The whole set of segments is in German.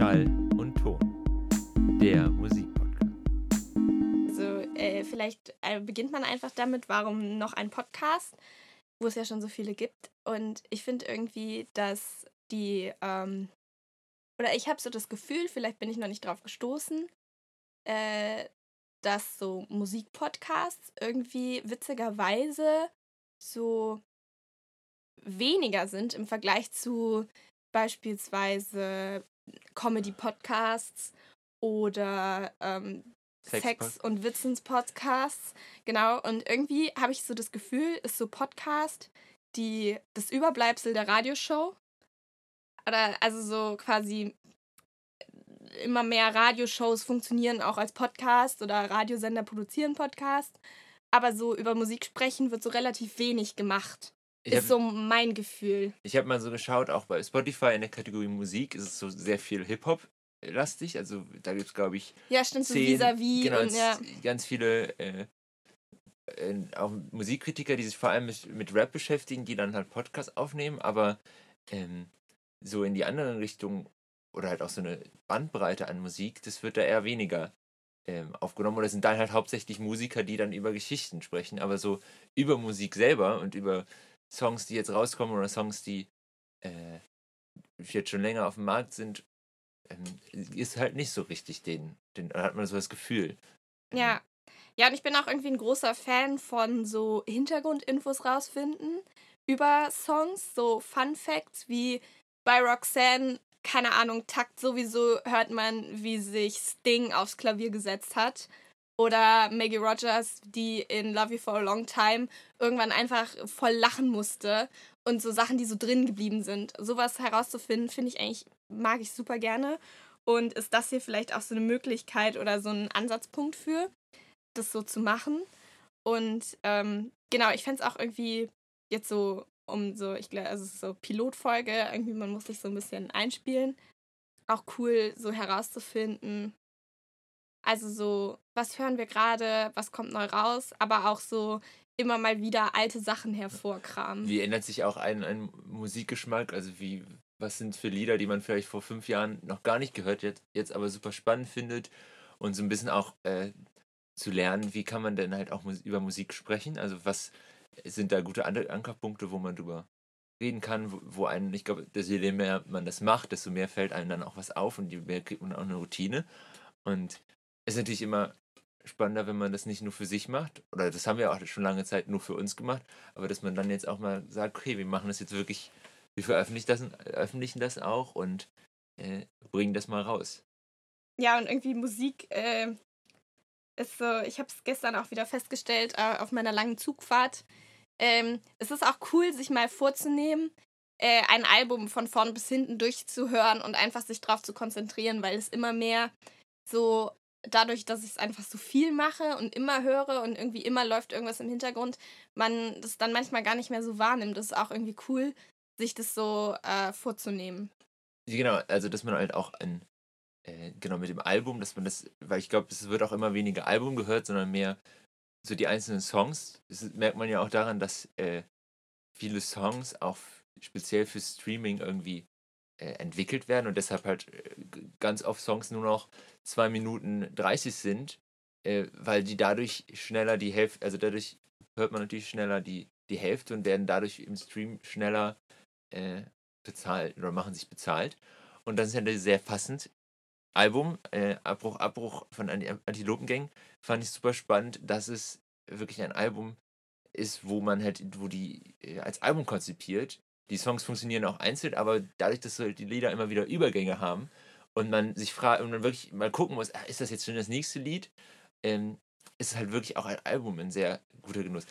Schall und Ton, der Musikpodcast. Also äh, vielleicht äh, beginnt man einfach damit, warum noch ein Podcast, wo es ja schon so viele gibt. Und ich finde irgendwie, dass die, ähm, oder ich habe so das Gefühl, vielleicht bin ich noch nicht drauf gestoßen, äh, dass so Musikpodcasts irgendwie witzigerweise so weniger sind im Vergleich zu beispielsweise Comedy-Podcasts oder ähm, Sex, Sex und Wissens-Podcasts. Genau, und irgendwie habe ich so das Gefühl, ist so Podcast die, das Überbleibsel der Radioshow. Oder also so quasi immer mehr Radioshows funktionieren auch als Podcast oder Radiosender produzieren Podcast. Aber so über Musik sprechen wird so relativ wenig gemacht. Ich ist hab, so mein Gefühl. Ich habe mal so geschaut, auch bei Spotify in der Kategorie Musik ist es so sehr viel Hip-Hop lastig. Also da gibt es, glaube ich. Ja, stimmt, zehn, so vis-à-vis. Genau, und, ja. ganz viele äh, äh, auch Musikkritiker, die sich vor allem mit, mit Rap beschäftigen, die dann halt Podcasts aufnehmen, aber ähm, so in die andere Richtung oder halt auch so eine Bandbreite an Musik, das wird da eher weniger ähm, aufgenommen. Oder sind dann halt hauptsächlich Musiker, die dann über Geschichten sprechen, aber so über Musik selber und über Songs, die jetzt rauskommen oder Songs, die äh, jetzt schon länger auf dem Markt sind, ähm, ist halt nicht so richtig den, den, hat man so das Gefühl. Ja. Ähm. Ja, und ich bin auch irgendwie ein großer Fan von so Hintergrundinfos rausfinden über Songs, so Fun Facts wie bei Roxanne, keine Ahnung, Takt sowieso hört man, wie sich Sting aufs Klavier gesetzt hat. Oder Maggie Rogers, die in Love You for a Long Time irgendwann einfach voll lachen musste. Und so Sachen, die so drin geblieben sind. Sowas herauszufinden, finde ich eigentlich, mag ich super gerne. Und ist das hier vielleicht auch so eine Möglichkeit oder so ein Ansatzpunkt für, das so zu machen? Und ähm, genau, ich fände es auch irgendwie jetzt so, um so, ich glaube, also so Pilotfolge, irgendwie, man muss sich so ein bisschen einspielen. Auch cool, so herauszufinden, also so, was hören wir gerade, was kommt neu raus, aber auch so immer mal wieder alte Sachen hervorkramen. Wie ändert sich auch ein, ein Musikgeschmack? Also wie, was sind für Lieder, die man vielleicht vor fünf Jahren noch gar nicht gehört hat, jetzt aber super spannend findet und so ein bisschen auch äh, zu lernen, wie kann man denn halt auch über Musik sprechen? Also was sind da gute Ankerpunkte, wo man drüber reden kann, wo, wo einen, ich glaube, je mehr man das macht, desto mehr fällt einem dann auch was auf und je mehr kriegt man auch eine Routine. Und ist natürlich immer spannender, wenn man das nicht nur für sich macht, oder das haben wir auch schon lange Zeit nur für uns gemacht, aber dass man dann jetzt auch mal sagt, okay, wir machen das jetzt wirklich, wir veröffentlichen das, veröffentlichen das auch und äh, bringen das mal raus. Ja, und irgendwie Musik äh, ist so, ich habe es gestern auch wieder festgestellt äh, auf meiner langen Zugfahrt. Ähm, es ist auch cool, sich mal vorzunehmen, äh, ein Album von vorn bis hinten durchzuhören und einfach sich darauf zu konzentrieren, weil es immer mehr so dadurch, dass ich es einfach so viel mache und immer höre und irgendwie immer läuft irgendwas im Hintergrund, man das dann manchmal gar nicht mehr so wahrnimmt. Das ist auch irgendwie cool, sich das so äh, vorzunehmen. Genau, also dass man halt auch ein, äh, genau mit dem Album, dass man das, weil ich glaube, es wird auch immer weniger Album gehört, sondern mehr so die einzelnen Songs. Das merkt man ja auch daran, dass äh, viele Songs auch speziell für Streaming irgendwie entwickelt werden und deshalb halt äh, ganz oft Songs nur noch 2 Minuten 30 sind, äh, weil die dadurch schneller die Hälfte, also dadurch hört man natürlich schneller die, die Hälfte und werden dadurch im Stream schneller äh, bezahlt oder machen sich bezahlt. Und das ist ja sehr passend. Album, äh, Abbruch, Abbruch von Antilopengang, fand ich super spannend, dass es wirklich ein Album ist, wo man halt, wo die äh, als Album konzipiert die Songs funktionieren auch einzeln, aber dadurch, dass halt die Lieder immer wieder Übergänge haben und man sich fragt und man wirklich mal gucken muss, ah, ist das jetzt schon das nächste Lied, ähm, ist es halt wirklich auch ein Album ein sehr guter Genuss.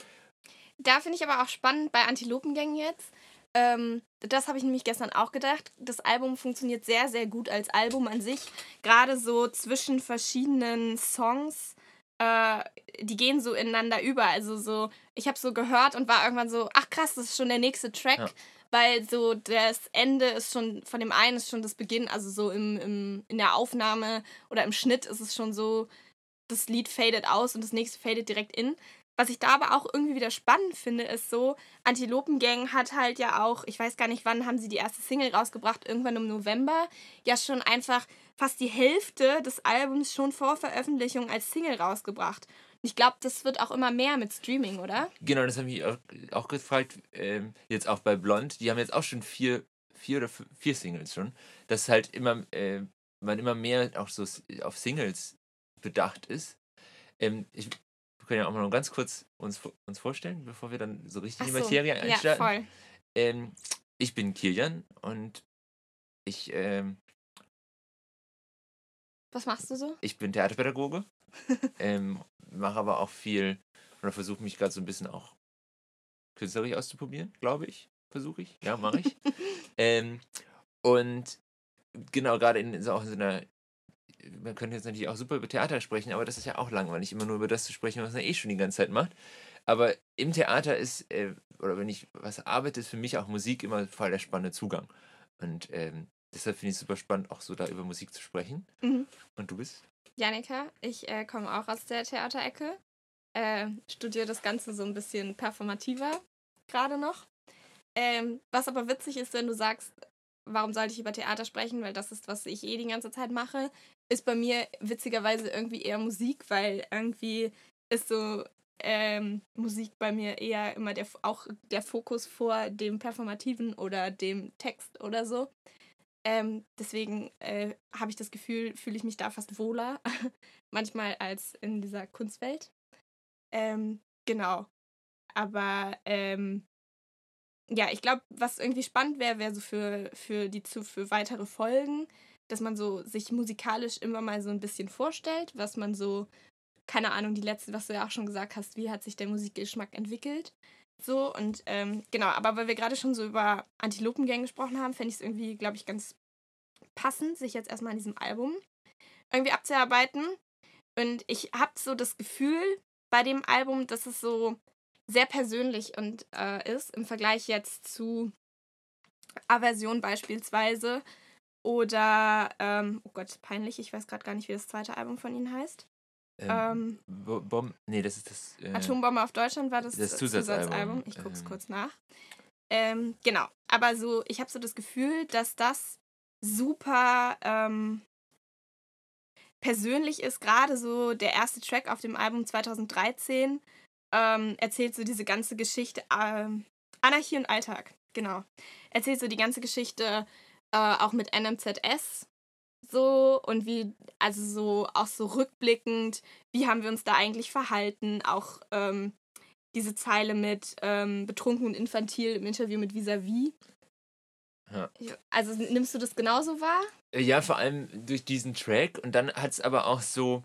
Da finde ich aber auch spannend bei Antilopengängen jetzt. Ähm, das habe ich nämlich gestern auch gedacht. Das Album funktioniert sehr, sehr gut als Album an sich. Gerade so zwischen verschiedenen Songs äh, die gehen so ineinander über. Also so, ich habe so gehört und war irgendwann so, ach krass, das ist schon der nächste Track. Ja weil so das Ende ist schon, von dem einen ist schon das Beginn, also so im, im, in der Aufnahme oder im Schnitt ist es schon so, das Lied fadet aus und das nächste fadet direkt in. was ich da aber auch irgendwie wieder spannend finde, ist so, Antilopengang hat halt ja auch, ich weiß gar nicht, wann haben sie die erste Single rausgebracht, irgendwann im November, ja schon einfach fast die Hälfte des Albums schon vor Veröffentlichung als Single rausgebracht. Ich glaube, das wird auch immer mehr mit Streaming, oder? Genau, das habe ich auch, auch gefragt. Ähm, jetzt auch bei Blond. Die haben jetzt auch schon vier, vier oder vier Singles schon. Dass halt immer, äh, man immer mehr auch so auf Singles bedacht ist. Ähm, ich, wir können ja auch mal noch ganz kurz uns, uns vorstellen, bevor wir dann so richtig in die Materie so, einstarten. Ja, voll. Ähm, ich bin Kilian und ich. Ähm, Was machst du so? Ich bin Theaterpädagoge. ähm, mache aber auch viel oder versuche mich gerade so ein bisschen auch künstlerisch auszuprobieren, glaube ich. Versuche ich. Ja, mache ich. ähm, und genau, gerade in, so auch in so einer man könnte jetzt natürlich auch super über Theater sprechen, aber das ist ja auch langweilig, immer nur über das zu sprechen, was man eh schon die ganze Zeit macht. Aber im Theater ist, äh, oder wenn ich was arbeite, ist für mich auch Musik immer voll der spannende Zugang. Und ähm, deshalb finde ich es super spannend, auch so da über Musik zu sprechen. Mhm. Und du bist? Janika, ich äh, komme auch aus der Theaterecke. Äh, studiere das Ganze so ein bisschen performativer gerade noch. Ähm, was aber witzig ist, wenn du sagst, warum sollte ich über Theater sprechen, weil das ist, was ich eh die ganze Zeit mache, ist bei mir witzigerweise irgendwie eher Musik, weil irgendwie ist so ähm, Musik bei mir eher immer der, auch der Fokus vor dem Performativen oder dem Text oder so. Ähm, deswegen äh, habe ich das Gefühl, fühle ich mich da fast wohler, manchmal als in dieser Kunstwelt. Ähm, genau. Aber ähm, ja, ich glaube, was irgendwie spannend wäre, wäre so für, für die für weitere Folgen, dass man so sich musikalisch immer mal so ein bisschen vorstellt, was man so, keine Ahnung, die letzte, was du ja auch schon gesagt hast, wie hat sich der Musikgeschmack entwickelt. So und ähm, genau, aber weil wir gerade schon so über Antilopengang gesprochen haben, fände ich es irgendwie, glaube ich, ganz passend, sich jetzt erstmal an diesem Album irgendwie abzuarbeiten. Und ich habe so das Gefühl bei dem Album, dass es so sehr persönlich und äh, ist im Vergleich jetzt zu Aversion beispielsweise oder ähm, oh Gott, peinlich, ich weiß gerade gar nicht, wie das zweite Album von ihnen heißt. Ähm, ähm, Bom nee, das ist das. Äh, Atombombe auf Deutschland war das, das Zusatzalbum. Zusatzalbum. Ich guck's ähm. kurz nach. Ähm, genau, aber so, ich habe so das Gefühl, dass das super ähm, persönlich ist. Gerade so der erste Track auf dem Album 2013 ähm, erzählt so diese ganze Geschichte. Ähm, Anarchie und Alltag, genau. Erzählt so die ganze Geschichte äh, auch mit NMZS so und wie, also so auch so rückblickend, wie haben wir uns da eigentlich verhalten, auch ähm, diese Zeile mit ähm, betrunken und infantil im Interview mit Visavi. Ja. Also nimmst du das genauso wahr? Äh, ja, vor allem durch diesen Track und dann hat es aber auch so,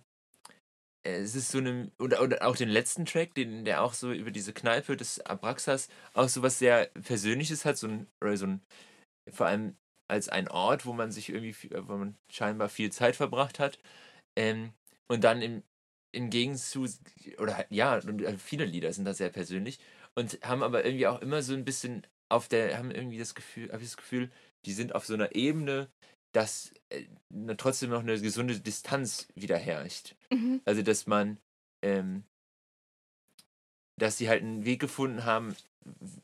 äh, es ist so eine, oder, oder auch den letzten Track, den, der auch so über diese Kneipe des Abraxas auch so was sehr Persönliches hat, so ein, oder so ein, vor allem als ein Ort, wo man sich irgendwie, wo man scheinbar viel Zeit verbracht hat. Ähm, und dann im, im Gegenzug, oder ja, äh, viele Lieder sind da sehr persönlich und haben aber irgendwie auch immer so ein bisschen auf der, haben irgendwie das Gefühl, habe ich das Gefühl, die sind auf so einer Ebene, dass äh, trotzdem noch eine gesunde Distanz wieder herrscht. Mhm. Also, dass man, ähm, dass sie halt einen Weg gefunden haben,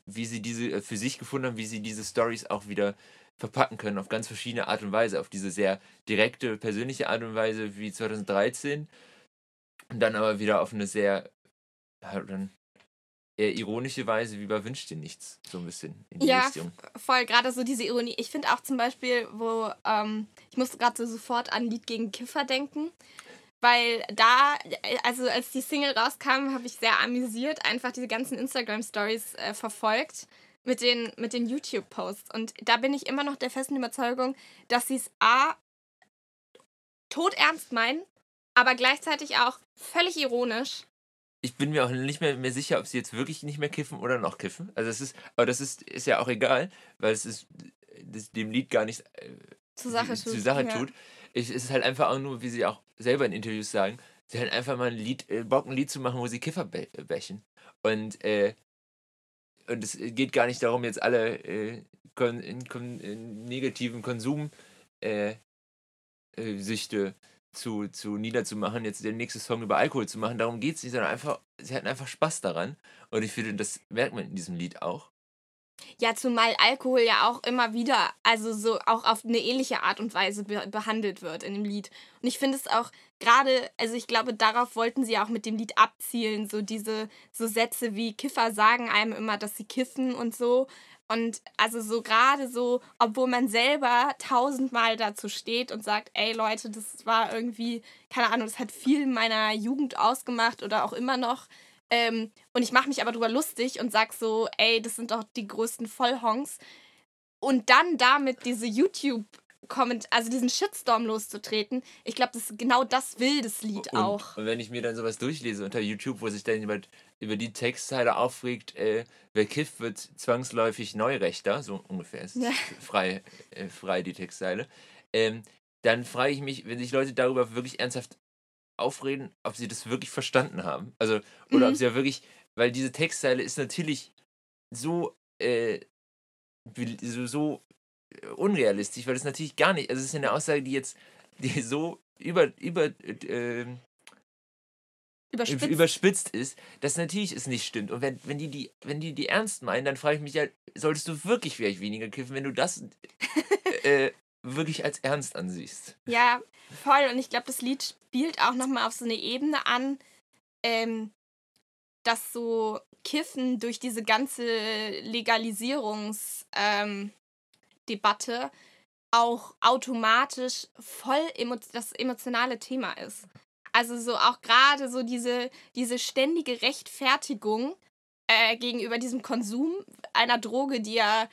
wie sie diese, äh, für sich gefunden haben, wie sie diese Stories auch wieder verpacken können auf ganz verschiedene Art und Weise, auf diese sehr direkte, persönliche Art und Weise wie 2013 und dann aber wieder auf eine sehr, eher ironische Weise wie bei Wünsch dir nichts, so ein bisschen in die ja, Richtung. voll, gerade so diese Ironie. Ich finde auch zum Beispiel, wo, ähm, ich musste gerade so sofort an Lied gegen Kiffer denken, weil da, also als die Single rauskam, habe ich sehr amüsiert einfach diese ganzen Instagram-Stories äh, verfolgt mit den, mit den YouTube-Posts. Und da bin ich immer noch der festen Überzeugung, dass sie es A, todernst meinen, aber gleichzeitig auch völlig ironisch ich bin mir auch nicht mehr, mehr sicher, ob sie jetzt wirklich nicht mehr kiffen oder noch kiffen. Also es ist, aber das ist, ist ja auch egal, weil es ist das dem Lied gar nicht äh, zur Sache, tut. Zur Sache ja. tut. Ich, es ist halt einfach auch nur, wie sie auch selber in Interviews sagen, sie halt einfach mal ein Lied, äh, Bock ein Lied zu machen, wo sie Kiffer bächen. Und, äh, und es geht gar nicht darum, jetzt alle äh, kon in, kon in negativen Konsum äh, äh, zu, zu niederzumachen, jetzt der nächste Song über Alkohol zu machen. Darum geht es nicht, sondern einfach, sie hatten einfach Spaß daran. Und ich finde, das merkt man in diesem Lied auch. Ja, zumal Alkohol ja auch immer wieder, also so auch auf eine ähnliche Art und Weise be behandelt wird in dem Lied. Und ich finde es auch gerade, also ich glaube, darauf wollten sie auch mit dem Lied abzielen, so diese, so Sätze wie Kiffer sagen einem immer, dass sie kiffen und so. Und also so gerade so, obwohl man selber tausendmal dazu steht und sagt, ey Leute, das war irgendwie, keine Ahnung, das hat viel meiner Jugend ausgemacht oder auch immer noch. Ähm, und ich mache mich aber drüber lustig und sag so, ey, das sind doch die größten Vollhongs. Und dann damit diese YouTube also diesen Shitstorm loszutreten, ich glaube, das genau das will das Lied und, auch. Und wenn ich mir dann sowas durchlese unter YouTube, wo sich dann jemand über die Textzeile aufregt, äh, wer kifft, wird zwangsläufig Neurechter, so ungefähr ist ja. frei, äh, frei die Textzeile, ähm, dann frage ich mich, wenn sich Leute darüber wirklich ernsthaft aufreden, ob sie das wirklich verstanden haben. Also, oder mhm. ob sie ja wirklich, weil diese Textzeile ist natürlich so, äh, so, so unrealistisch, weil das natürlich gar nicht, also es ist eine Aussage, die jetzt, die so über, über, äh, überspitzt. überspitzt ist, dass natürlich es nicht stimmt. Und wenn, wenn, die, die, wenn die die ernst meinen, dann frage ich mich ja, solltest du wirklich vielleicht weniger kiffen, wenn du das äh, wirklich als ernst ansiehst. Ja, voll. Und ich glaube, das Lied spielt auch nochmal auf so eine Ebene an, ähm, dass so Kiffen durch diese ganze Legalisierungsdebatte ähm, auch automatisch voll emo das emotionale Thema ist. Also so auch gerade so diese, diese ständige Rechtfertigung äh, gegenüber diesem Konsum einer Droge, die ja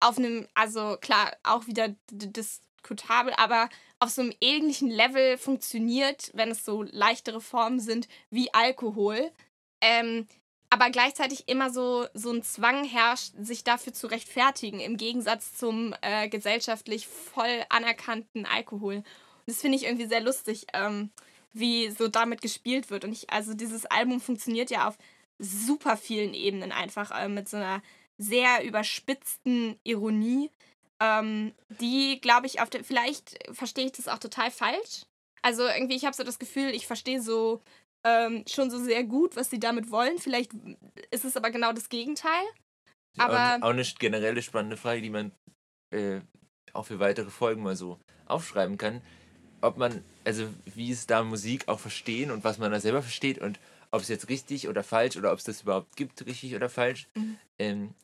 auf einem, also klar, auch wieder diskutabel, aber auf so einem ähnlichen Level funktioniert, wenn es so leichtere Formen sind wie Alkohol. Ähm, aber gleichzeitig immer so, so ein Zwang herrscht, sich dafür zu rechtfertigen, im Gegensatz zum äh, gesellschaftlich voll anerkannten Alkohol. Und das finde ich irgendwie sehr lustig, ähm, wie so damit gespielt wird. Und ich, also dieses Album funktioniert ja auf super vielen Ebenen einfach äh, mit so einer sehr überspitzten Ironie, ähm, die, glaube ich, auf der, vielleicht verstehe ich das auch total falsch. Also irgendwie, ich habe so das Gefühl, ich verstehe so ähm, schon so sehr gut, was sie damit wollen. Vielleicht ist es aber genau das Gegenteil. Aber auch, auch eine generelle spannende Frage, die man äh, auch für weitere Folgen mal so aufschreiben kann. Ob man, also wie ist da Musik auch verstehen und was man da selber versteht und ob es jetzt richtig oder falsch oder ob es das überhaupt gibt, richtig oder falsch. Mhm. Ähm,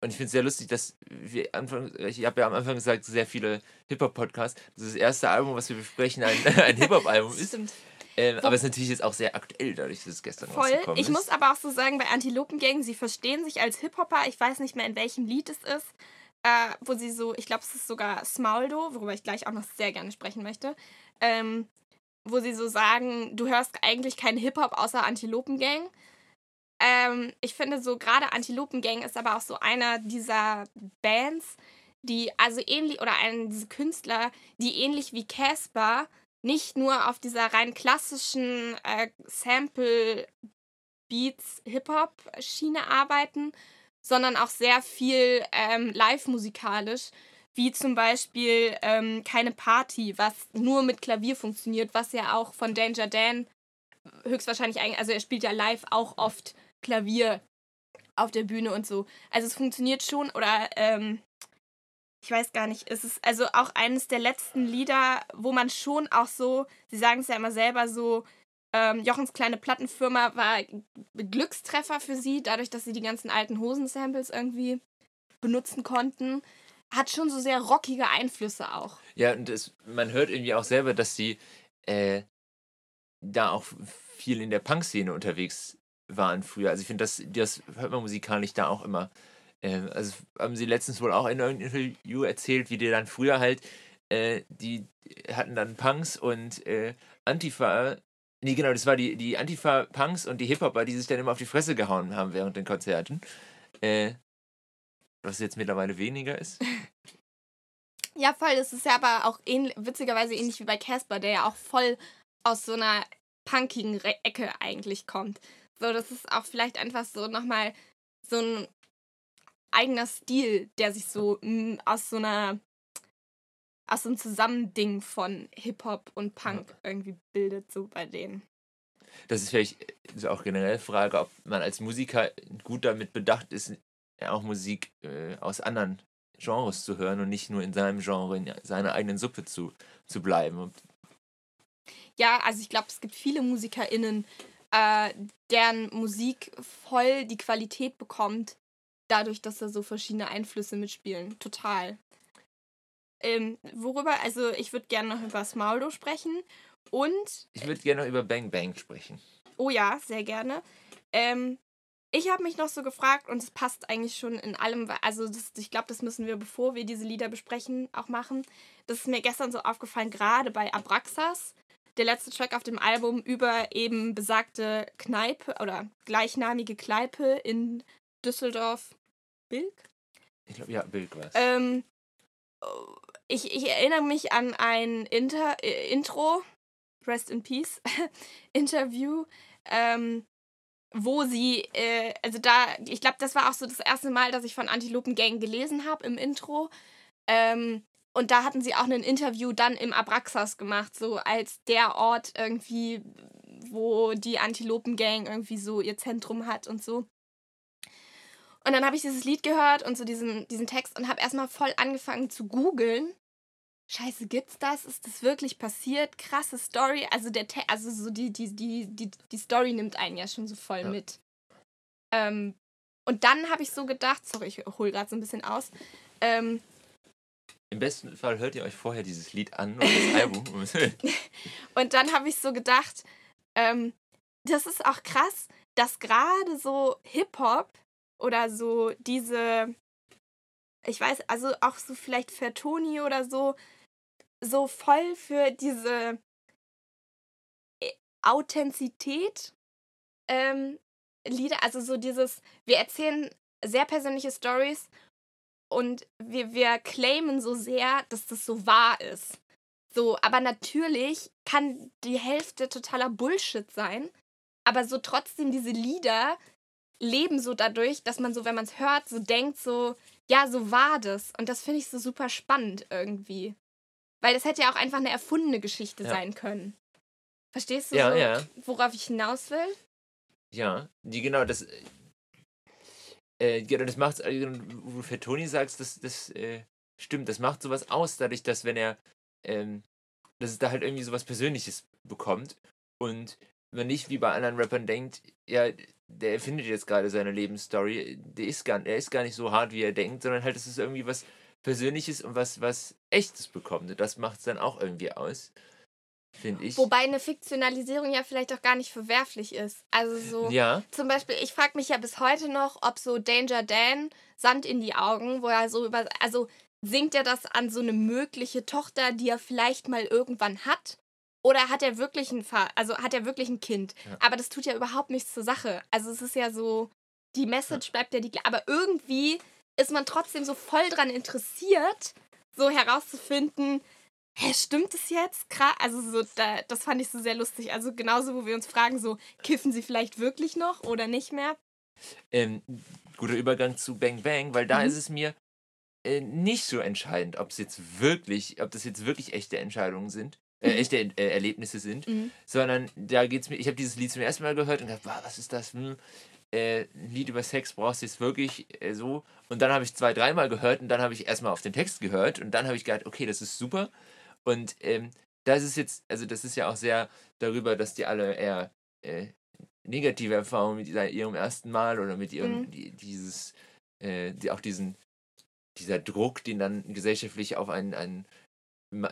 und ich finde es sehr lustig, dass wir Anfang, ich habe ja am Anfang gesagt, sehr viele Hip-Hop-Podcasts. Das ist das erste Album, was wir besprechen, ein, ein Hip-Hop-Album ist. Stimmt. Ähm, aber es ist natürlich jetzt auch sehr aktuell, dadurch, dass es gestern Voll. rausgekommen ist. Ich muss aber auch so sagen, bei Antilopengang, sie verstehen sich als Hip-Hopper. Ich weiß nicht mehr, in welchem Lied es ist. Äh, wo sie so, ich glaube, es ist sogar Smaldo, worüber ich gleich auch noch sehr gerne sprechen möchte. Ähm, wo sie so sagen, du hörst eigentlich keinen Hip-Hop außer Antilopengang. Ähm, ich finde so gerade Antilopengang ist aber auch so einer dieser Bands, die also ähnlich oder einen diese Künstler, die ähnlich wie Casper nicht nur auf dieser rein klassischen äh, Sample Beats Hip Hop Schiene arbeiten, sondern auch sehr viel ähm, live musikalisch, wie zum Beispiel ähm, keine Party, was nur mit Klavier funktioniert, was ja auch von Danger Dan höchstwahrscheinlich eigentlich, also er spielt ja live auch oft Klavier auf der Bühne und so. Also es funktioniert schon oder ähm, ich weiß gar nicht, es ist also auch eines der letzten Lieder, wo man schon auch so, sie sagen es ja immer selber so, ähm, Jochens kleine Plattenfirma war Glückstreffer für sie, dadurch, dass sie die ganzen alten Hosensamples irgendwie benutzen konnten. Hat schon so sehr rockige Einflüsse auch. Ja, und das, man hört irgendwie auch selber, dass sie äh, da auch viel in der Punk-Szene unterwegs waren früher. Also ich finde, das, das hört man musikalisch da auch immer. Ähm, also haben sie letztens wohl auch in irgendeinem Interview erzählt, wie die dann früher halt, äh, die hatten dann Punks und äh, Antifa, nee genau, das war die, die Antifa-Punks und die Hip-Hopper, die sich dann immer auf die Fresse gehauen haben während den Konzerten. Äh, was jetzt mittlerweile weniger ist. Ja, voll. Das ist ja aber auch ähnlich, witzigerweise ähnlich wie bei Casper, der ja auch voll aus so einer punkigen Ecke eigentlich kommt. So, das ist auch vielleicht einfach so nochmal so ein eigener Stil, der sich so mm, aus so einer aus so einem Zusammending von Hip-Hop und Punk ja. irgendwie bildet, so bei denen. Das ist vielleicht so auch generell Frage, ob man als Musiker gut damit bedacht ist, auch Musik äh, aus anderen Genres zu hören und nicht nur in seinem Genre, in seiner eigenen Suppe zu, zu bleiben. Und ja, also ich glaube, es gibt viele MusikerInnen, äh, deren Musik voll die Qualität bekommt, dadurch, dass da so verschiedene Einflüsse mitspielen. Total. Ähm, worüber, also ich würde gerne noch über Smaulo sprechen und. Ich würde gerne noch über Bang Bang sprechen. Oh ja, sehr gerne. Ähm, ich habe mich noch so gefragt und es passt eigentlich schon in allem, also das, ich glaube, das müssen wir, bevor wir diese Lieder besprechen, auch machen. Das ist mir gestern so aufgefallen, gerade bei Abraxas, der letzte Track auf dem Album über eben besagte Kneipe oder gleichnamige Kneipe in Düsseldorf. Bilk? Ich glaube, ja, Bilk war es. Ähm, ich, ich erinnere mich an ein Inter, äh, Intro, Rest in Peace, Interview, ähm, wo sie, äh, also da, ich glaube, das war auch so das erste Mal, dass ich von Antilopen Gang gelesen habe im Intro. Ähm, und da hatten sie auch ein Interview dann im Abraxas gemacht, so als der Ort irgendwie, wo die Antilopen Gang irgendwie so ihr Zentrum hat und so. Und dann habe ich dieses Lied gehört und so diesen, diesen Text und habe erstmal voll angefangen zu googeln. Scheiße, gibt's das? Ist das wirklich passiert? Krasse Story. Also der Te also so die, die, die, die, die Story nimmt einen ja schon so voll ja. mit. Ähm, und dann habe ich so gedacht, sorry, ich hole gerade so ein bisschen aus. Ähm, Im besten Fall hört ihr euch vorher dieses Lied an oder das Album. und dann habe ich so gedacht, ähm, das ist auch krass, dass gerade so Hip-Hop oder so diese, ich weiß, also auch so vielleicht für Toni oder so, so voll für diese äh, Authentizität ähm, Lieder, also so dieses, wir erzählen sehr persönliche Stories und wir, wir claimen so sehr, dass das so wahr ist. So, aber natürlich kann die Hälfte totaler Bullshit sein, aber so trotzdem diese Lieder leben so dadurch, dass man so, wenn man es hört, so denkt, so, ja, so war das. Und das finde ich so super spannend irgendwie. Weil das hätte ja auch einfach eine erfundene Geschichte ja. sein können. Verstehst du, ja, so, ja. worauf ich hinaus will? Ja, die genau, das. Äh, genau, das macht, äh, wo du für Toni sagst, das, das äh, stimmt, das macht sowas aus, dadurch, dass wenn er, ähm, dass es da halt irgendwie sowas Persönliches bekommt und man nicht wie bei anderen Rappern denkt, ja, der erfindet jetzt gerade seine Lebensstory, der ist gar, er ist gar nicht so hart, wie er denkt, sondern halt, es ist irgendwie was Persönliches und was, was Echtes bekommt. Und das macht es dann auch irgendwie aus. Finde ich. Wobei eine Fiktionalisierung ja vielleicht auch gar nicht verwerflich ist. Also so. Ja. Zum Beispiel, ich frage mich ja bis heute noch, ob so Danger Dan Sand in die Augen, wo er so über. Also singt er das an so eine mögliche Tochter, die er vielleicht mal irgendwann hat? Oder hat er wirklich ein Fa also hat er wirklich ein Kind? Ja. Aber das tut ja überhaupt nichts zur Sache. Also es ist ja so, die Message ja. bleibt ja die aber irgendwie ist man trotzdem so voll dran interessiert, so herauszufinden, hä, stimmt es jetzt? Also so, da, das fand ich so sehr lustig. Also genauso, wo wir uns fragen, so, kiffen sie vielleicht wirklich noch oder nicht mehr? Ähm, guter Übergang zu Bang Bang, weil da mhm. ist es mir äh, nicht so entscheidend, ob es jetzt wirklich, ob das jetzt wirklich echte Entscheidungen sind äh, echte äh, Erlebnisse sind, mhm. sondern da geht es mir, ich habe dieses Lied zum ersten Mal gehört und gedacht, wow, was ist das? Hm, äh, ein Lied über Sex brauchst du jetzt wirklich äh, so. Und dann habe ich zwei, dreimal gehört und dann habe ich erstmal auf den Text gehört und dann habe ich gedacht, okay, das ist super. Und ähm, das ist jetzt, also das ist ja auch sehr darüber, dass die alle eher äh, negative Erfahrungen mit ihrem ersten Mal oder mit ihrem, mhm. die, dieses, äh, die, auch diesen, dieser Druck, den dann gesellschaftlich auf einen, einen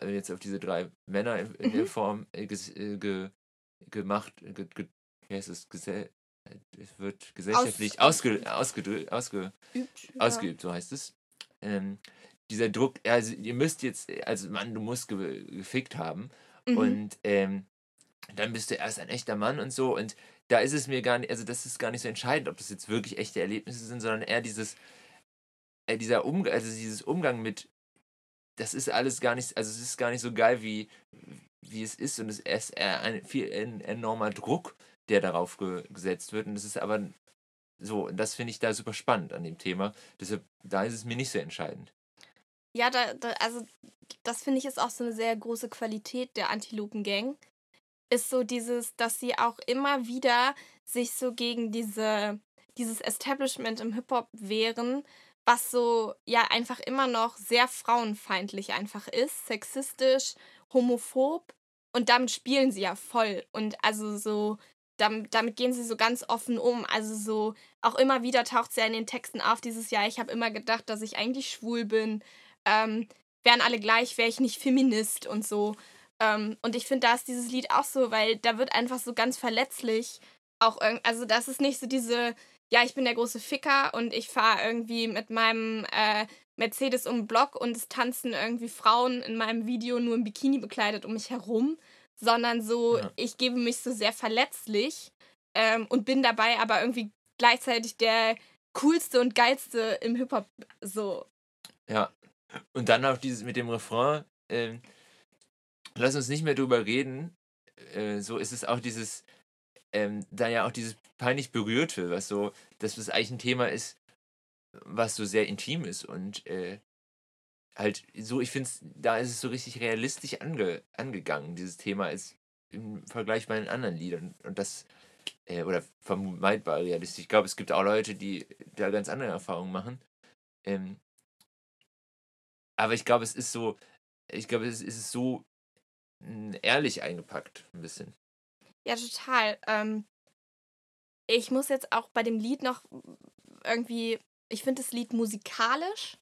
jetzt auf diese drei Männer in, in mhm. der Form äh, äh, ge, gemacht, ge, ge, wie heißt es, gesell, es wird gesellschaftlich Aus, ausge, ausge, ausge, übt, ausgeübt, so heißt es. Ähm, dieser Druck, also ihr müsst jetzt, also Mann, du musst ge, gefickt haben mhm. und ähm, dann bist du erst ein echter Mann und so und da ist es mir gar nicht, also das ist gar nicht so entscheidend, ob das jetzt wirklich echte Erlebnisse sind, sondern eher dieses, äh, dieser Umgang, also dieses Umgang mit das ist alles gar nicht, also es ist gar nicht so geil, wie, wie es ist und es ist eher ein viel ein enormer Druck, der darauf ge gesetzt wird und das ist aber so, das finde ich da super spannend an dem Thema. Deshalb, da ist es mir nicht so entscheidend. Ja, da, da also das finde ich ist auch so eine sehr große Qualität der Antilopen-Gang. Ist so dieses, dass sie auch immer wieder sich so gegen diese, dieses Establishment im Hip-Hop wehren, was so ja einfach immer noch sehr frauenfeindlich einfach ist, sexistisch, homophob und damit spielen sie ja voll. Und also so, damit, damit gehen sie so ganz offen um. Also so, auch immer wieder taucht sie ja in den Texten auf, dieses Jahr, ich habe immer gedacht, dass ich eigentlich schwul bin. Ähm, wären alle gleich, wäre ich nicht Feminist und so. Ähm, und ich finde, da ist dieses Lied auch so, weil da wird einfach so ganz verletzlich auch, also das ist nicht so diese, ja, ich bin der große Ficker und ich fahre irgendwie mit meinem äh, Mercedes um den Block und es tanzen irgendwie Frauen in meinem Video nur im Bikini bekleidet um mich herum, sondern so, ja. ich gebe mich so sehr verletzlich ähm, und bin dabei aber irgendwie gleichzeitig der coolste und geilste im Hip-Hop so. Ja, und dann auch dieses mit dem Refrain, äh, lass uns nicht mehr drüber reden. Äh, so ist es auch dieses, ähm, da ja auch dieses peinlich Berührte, was so, dass das eigentlich ein Thema ist, was so sehr intim ist und äh, halt so, ich finde, da ist es so richtig realistisch ange, angegangen, dieses Thema ist im Vergleich bei den anderen Liedern und das, äh, oder vermeidbar realistisch. Ich glaube, es gibt auch Leute, die da ganz andere Erfahrungen machen. Ähm, aber ich glaube, es ist so, ich glaube, es ist so hm, ehrlich eingepackt, ein bisschen. Ja, total. Ähm, ich muss jetzt auch bei dem Lied noch irgendwie, ich finde das Lied musikalisch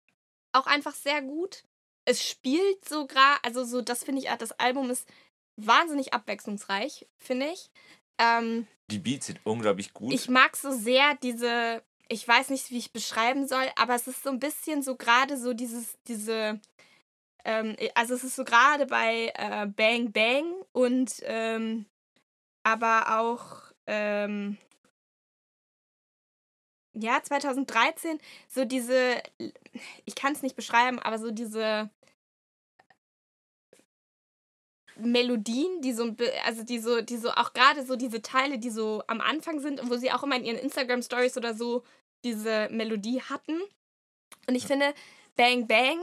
auch einfach sehr gut. Es spielt so gerade, also so, das finde ich, das Album ist wahnsinnig abwechslungsreich, finde ich. Ähm, Die Beats sind unglaublich gut. Ich mag so sehr diese, ich weiß nicht, wie ich beschreiben soll, aber es ist so ein bisschen so gerade so dieses, diese, ähm, also es ist so gerade bei äh, Bang Bang und ähm, aber auch ähm, ja 2013 so diese, ich kann es nicht beschreiben, aber so diese Melodien, die so, also die so, die so auch gerade so diese Teile, die so am Anfang sind und wo sie auch immer in ihren Instagram Stories oder so diese Melodie hatten. Und ich finde Bang Bang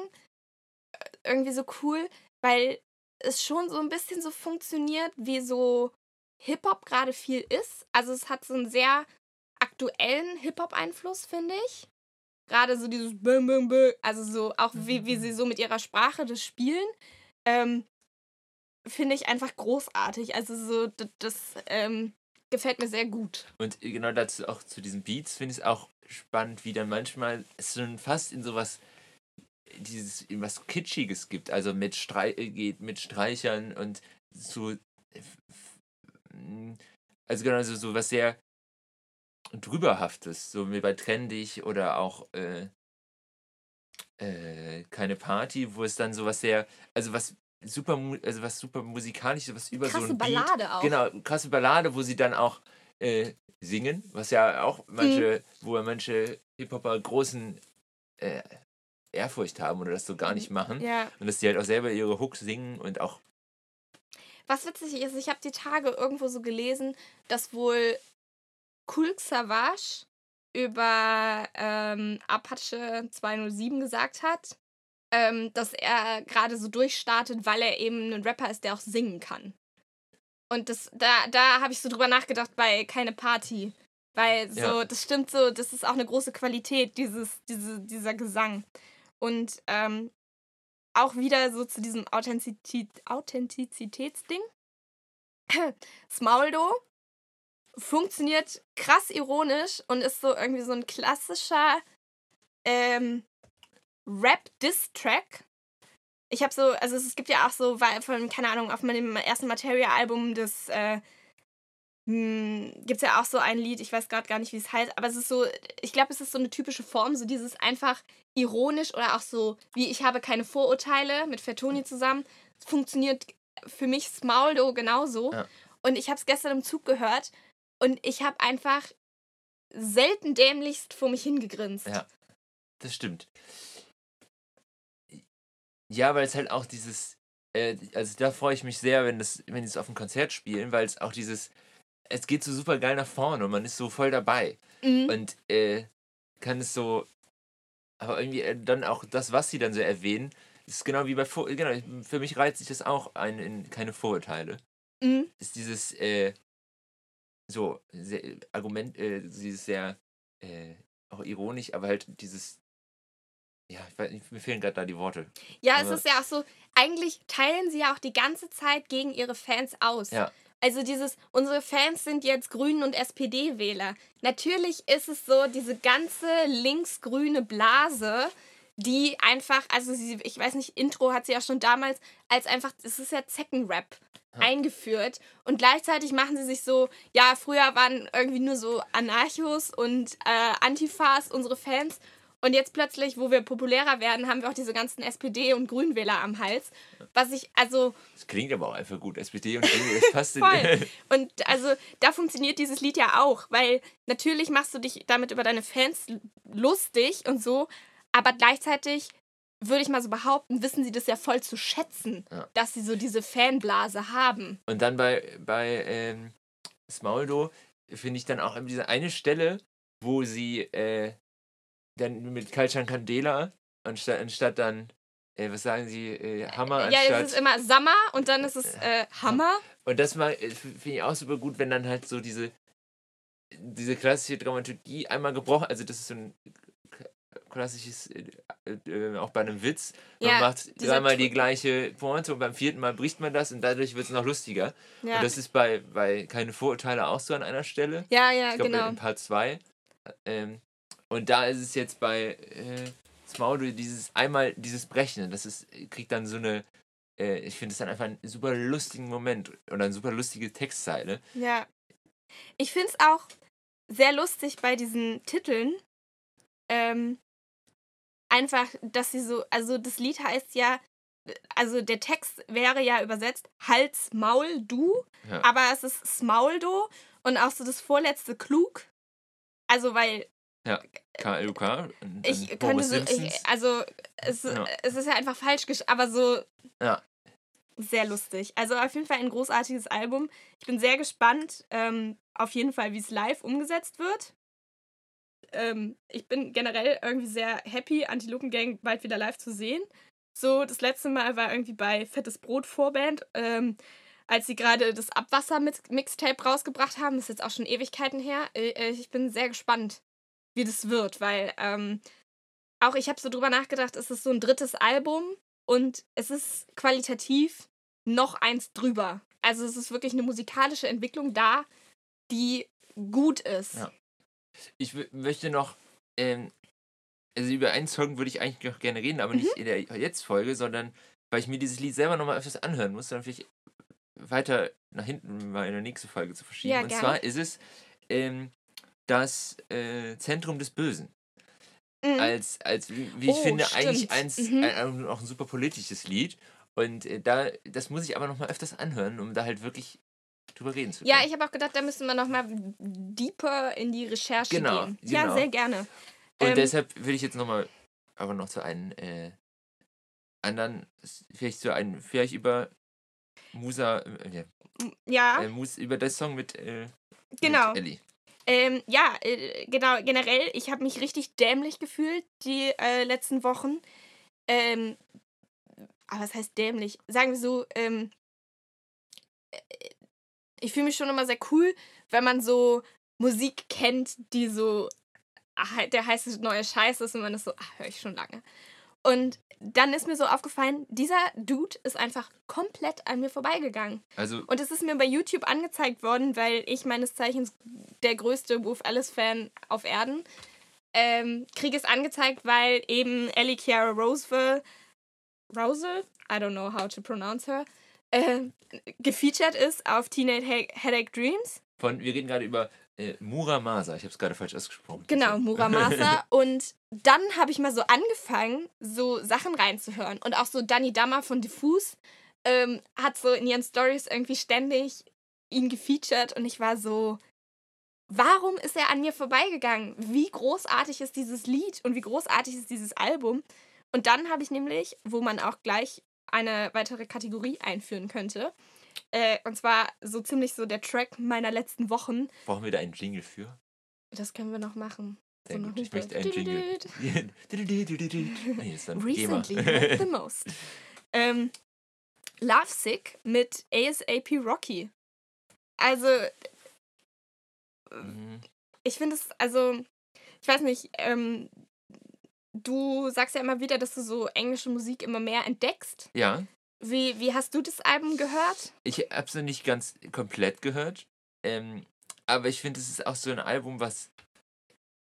äh, irgendwie so cool, weil es schon so ein bisschen so funktioniert, wie so Hip-Hop gerade viel ist. Also es hat so einen sehr aktuellen Hip-Hop-Einfluss, finde ich. Gerade so dieses Bum, Bum, Bum, also so auch wie, wie sie so mit ihrer Sprache das spielen, ähm, finde ich einfach großartig. Also so, das, das ähm, gefällt mir sehr gut. Und genau dazu auch zu diesen Beats finde ich es auch spannend, wie dann manchmal es schon fast in sowas dieses in was kitschiges gibt, also mit Strei geht mit Streichern und so also genau also so was sehr drüberhaftes, so wie bei Trendig oder auch äh, äh, keine Party, wo es dann so was sehr also was super also was super musikalisches, was über krasse so ein Ballade Beat, auch. Genau, krasse Ballade, wo sie dann auch äh, singen, was ja auch manche, mhm. wo manche Hip-Hopper großen äh, Ehrfurcht haben oder das so gar nicht machen. Ja. Und dass die halt auch selber ihre Hooks singen und auch. Was witzig ist, ich habe die Tage irgendwo so gelesen, dass wohl Cool Savage über ähm, Apache 207 gesagt hat, ähm, dass er gerade so durchstartet, weil er eben ein Rapper ist, der auch singen kann. Und das, da, da habe ich so drüber nachgedacht bei Keine Party. Weil so, ja. das stimmt so, das ist auch eine große Qualität, dieses, diese, dieser Gesang. Und ähm, auch wieder so zu diesem Authentizität, Authentizitätsding. Smoldo funktioniert krass ironisch und ist so irgendwie so ein klassischer ähm, Rap-Diss-Track ich habe so, also es gibt ja auch so, von, keine Ahnung, auf meinem ersten Material-Album das äh, hm, gibt es ja auch so ein Lied, ich weiß gerade gar nicht, wie es heißt, aber es ist so, ich glaube, es ist so eine typische Form, so dieses einfach ironisch oder auch so, wie ich habe keine Vorurteile mit Fertoni zusammen. Es funktioniert für mich Smoldo genauso. Ja. Und ich habe es gestern im Zug gehört und ich habe einfach selten dämlichst vor mich hingegrinst. Ja, das stimmt. Ja, weil es halt auch dieses, äh, also da freue ich mich sehr, wenn das, wenn die es auf dem Konzert spielen, weil es auch dieses, es geht so super geil nach vorne und man ist so voll dabei. Mhm. Und äh, kann es so, aber irgendwie äh, dann auch das, was sie dann so erwähnen, ist genau wie bei Vor genau, für mich reizt sich das auch ein in keine Vorurteile. Mhm. Ist dieses äh, so sehr, Argument, äh, dieses sehr äh, auch ironisch, aber halt dieses ja, ich weiß nicht, mir fehlen gerade da die Worte. Ja, es Aber- ist ja auch so, eigentlich teilen sie ja auch die ganze Zeit gegen ihre Fans aus. Ja. Also dieses, unsere Fans sind jetzt Grünen und SPD-Wähler. Natürlich ist es so, diese ganze linksgrüne Blase, die einfach, also sie, ich weiß nicht, Intro hat sie ja schon damals als einfach, es ist ja Zeckenrap eingeführt. Und gleichzeitig machen sie sich so, ja, früher waren irgendwie nur so Anarchos und äh, Antifas unsere Fans. Und jetzt plötzlich, wo wir populärer werden, haben wir auch diese ganzen SPD- und Grünwähler am Hals. Was ich, also, Das klingt aber auch einfach gut. SPD und Grüne, das passt in- Voll. und also da funktioniert dieses Lied ja auch, weil natürlich machst du dich damit über deine Fans lustig und so, aber gleichzeitig würde ich mal so behaupten, wissen sie das ja voll zu schätzen, Ja. dass sie so diese Fanblase haben. Und dann bei, bei ähm, Smoldo finde ich dann auch diese eine Stelle, wo sie äh, dann mit Kalchan Candela anstatt, anstatt dann, äh, was sagen sie, äh, Hammer ja, anstatt. es ist immer Sommer und dann ist es äh, Hammer. und das äh, finde ich auch super gut, wenn dann halt so diese, diese klassische Dramaturgie einmal gebrochen, also das ist so ein klassisches, äh, äh, auch bei einem Witz, man Ja, macht dreimal die gleiche Pointe und beim vierten Mal bricht man das und dadurch wird es noch lustiger. Ja, Und das ist bei, bei Keine Vorurteile auch so an einer Stelle. ja, ja Ich glaube, genau. in Part 2. Ähm, und da ist es jetzt bei äh, Smaudo dieses einmal dieses Brechen. Das ist, kriegt dann so eine, äh, ich finde es dann einfach einen super lustigen Moment oder eine super lustige Textzeile. Ja. Ich finde es auch sehr lustig bei diesen Titeln. Ähm, einfach, dass sie so, also das Lied heißt ja, also der Text wäre ja übersetzt Hals, Maul, du, Ja. aber es ist Smauldo und auch so das vorletzte klug. Also, weil KLUK. und ich könnte so, ich, also es, Ja. es ist ja einfach falsch gesch aber so Ja. sehr lustig. Also auf jeden Fall ein großartiges Album. Ich bin sehr gespannt, ähm, auf jeden Fall, wie es live umgesetzt wird. Ähm, ich bin generell irgendwie sehr happy, Antilopen Gang bald wieder live zu sehen. So, das letzte Mal war irgendwie bei Fettes Brot Vorband, ähm, als sie gerade das Abwasser-Mixtape rausgebracht haben. Das ist jetzt auch schon Ewigkeiten her. Äh, äh, Ich bin sehr gespannt, wie das wird, weil ähm, auch ich habe so drüber nachgedacht, es ist so ein drittes Album und es ist qualitativ noch eins drüber. Also es ist wirklich eine musikalische Entwicklung da, die gut ist. Ja. Ich möchte noch, ähm, also über einen Song würde ich eigentlich noch gerne reden, aber Mhm. nicht in der Jetzt-Folge, sondern weil ich mir dieses Lied selber nochmal öfters anhören muss, dann vielleicht weiter nach hinten mal in der nächsten Folge zu verschieben. Ja, Und zwar ist es ähm, das äh, Zentrum des Bösen. Mhm. Als, als wie ich Oh, finde, eigentlich stimmt. eins, Mhm. ein, ein, auch ein super politisches Lied. Und äh, da, das muss ich aber nochmal öfters anhören, um da halt wirklich drüber reden zu können. Ja, ich habe auch gedacht, da müssen wir noch mal deeper in die Recherche Genau, gehen. Ja, genau. sehr gerne. Und Ähm, deshalb will ich jetzt nochmal aber noch zu einem äh, anderen, vielleicht zu einem, vielleicht über Musa, äh, ja, Ja, äh, Mus, über das Song mit, äh, genau. mit Ellie. Ähm, ja, äh, genau, generell, ich habe mich richtig dämlich gefühlt die äh, letzten Wochen. Ähm, aber was heißt dämlich? Sagen wir so, ähm, äh, ich fühle mich schon immer sehr cool, wenn man so Musik kennt, die so ah, der heiße neue Scheiß ist und man ist so, ah, höre ich schon lange. Und dann ist mir so aufgefallen, dieser Dude ist einfach komplett an mir vorbeigegangen. Also, Und es ist mir bei YouTube angezeigt worden, weil ich meines Zeichens der größte Wolf Alice-Fan auf Erden. Ähm, kriege es angezeigt, weil eben Ellie Chiara Roseville, Roseville, I don't know how to pronounce her, äh, gefeatured ist auf Teenage He- Headache Dreams. von, wir reden gerade über äh, Muramasa. Ich habe es gerade falsch ausgesprochen. Genau, Muramasa. und dann habe ich mal so angefangen, so Sachen reinzuhören. Und auch so Danny Dammer von Diffus ähm, hat so in ihren Stories irgendwie ständig ihn gefeatured. Und ich war so, warum ist er an mir vorbeigegangen? Wie großartig ist dieses Lied und wie großartig ist dieses Album? Und dann habe ich nämlich, wo man auch gleich eine weitere Kategorie einführen könnte, äh, und zwar so ziemlich so der Track meiner letzten Wochen. Brauchen wir da einen Jingle für? Das können wir noch machen. Sehr eine gut. Ich möchte einen Jingle. Recently the most. Ähm, Lovesick mit ASAP Rocky. Also, Mhm. ich finde es, also, ich weiß nicht, ähm, du sagst ja immer wieder, dass du so englische Musik immer mehr entdeckst. ja, Wie, wie hast du das Album gehört? ich habe es noch nicht ganz komplett gehört. Ähm, aber ich finde, es ist auch so ein Album, was.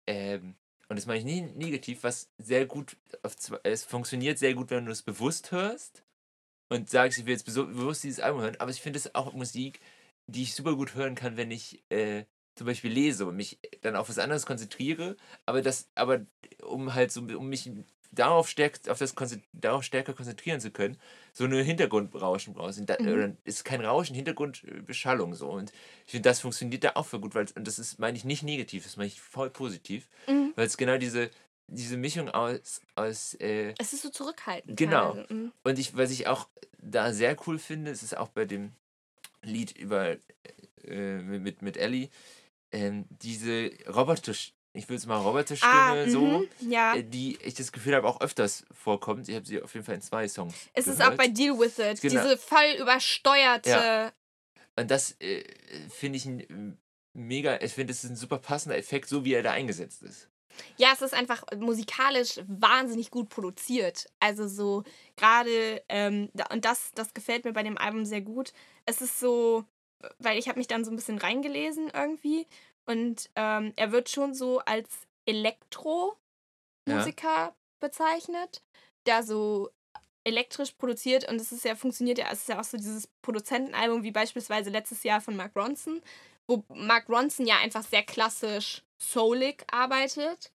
Ähm, und das meine ich nie negativ, was sehr gut. Auf, es funktioniert sehr gut, wenn du es bewusst hörst und sagst, ich will jetzt bewusst dieses Album hören. Aber ich finde es auch Musik, die ich super gut hören kann, wenn ich äh, zum Beispiel lese und mich dann auf was anderes konzentriere. Aber das, aber um halt so, um mich darauf, stärk, auf das darauf stärker konzentrieren zu können, so eine Hintergrundrauschen brauchst. Da, Mhm. oder ist kein Rauschen, Hintergrundbeschallung so. Und ich finde, das funktioniert da auch für gut, weil und das ist, meine ich, nicht negativ, das meine ich voll positiv, Mhm. weil es genau diese, diese Mischung aus, aus äh, Es ist so zurückhaltend. Genau. Mhm. und ich, was ich auch da sehr cool finde, ist es auch bei dem Lied über äh, mit, mit Ellie, ähm, diese Roboter, ich will es mal Roboterstimme Ah, so, mhm, ja. äh, die ich das Gefühl habe auch öfters vorkommt. Ich habe sie auf jeden Fall in zwei Songs. Es ist gehört. auch bei Deal With It. Genau. Diese voll übersteuerte. Ja. Und das äh, finde ich ein äh, mega, ich finde, es ist ein super passender Effekt, so wie er da eingesetzt ist. Ja, es ist einfach musikalisch wahnsinnig gut produziert. Also so gerade, ähm, und das, das gefällt mir bei dem Album sehr gut. Es ist so, weil ich habe mich dann so ein bisschen reingelesen irgendwie und ähm, er wird schon so als Elektro-Musiker bezeichnet, der so elektrisch produziert. Und es ist ja, funktioniert ja, es ist ja auch so dieses Produzentenalbum wie beispielsweise letztes Jahr von Mark Ronson, wo Mark Ronson ja einfach sehr klassisch soulig arbeitet,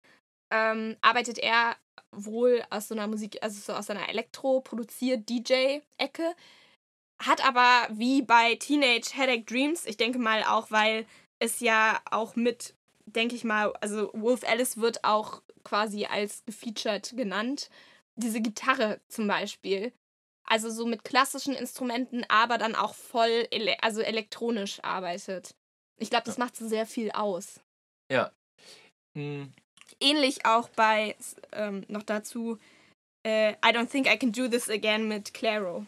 ähm, arbeitet er wohl aus so einer Musik, also so aus einer Elektro-produziert-DJ-Ecke, hat aber wie bei Teenage Headache Dreams, ich denke mal auch, weil es ja auch mit, denke ich mal, also Wolf Alice wird auch quasi als gefeatured genannt, diese Gitarre zum Beispiel. Also so mit klassischen Instrumenten, aber dann auch voll ele also elektronisch arbeitet. Ich glaube, das macht so sehr viel aus. Hm, Ähnlich auch bei, ähm, noch dazu, äh, I Don't Think I Can Do This Again mit Claro.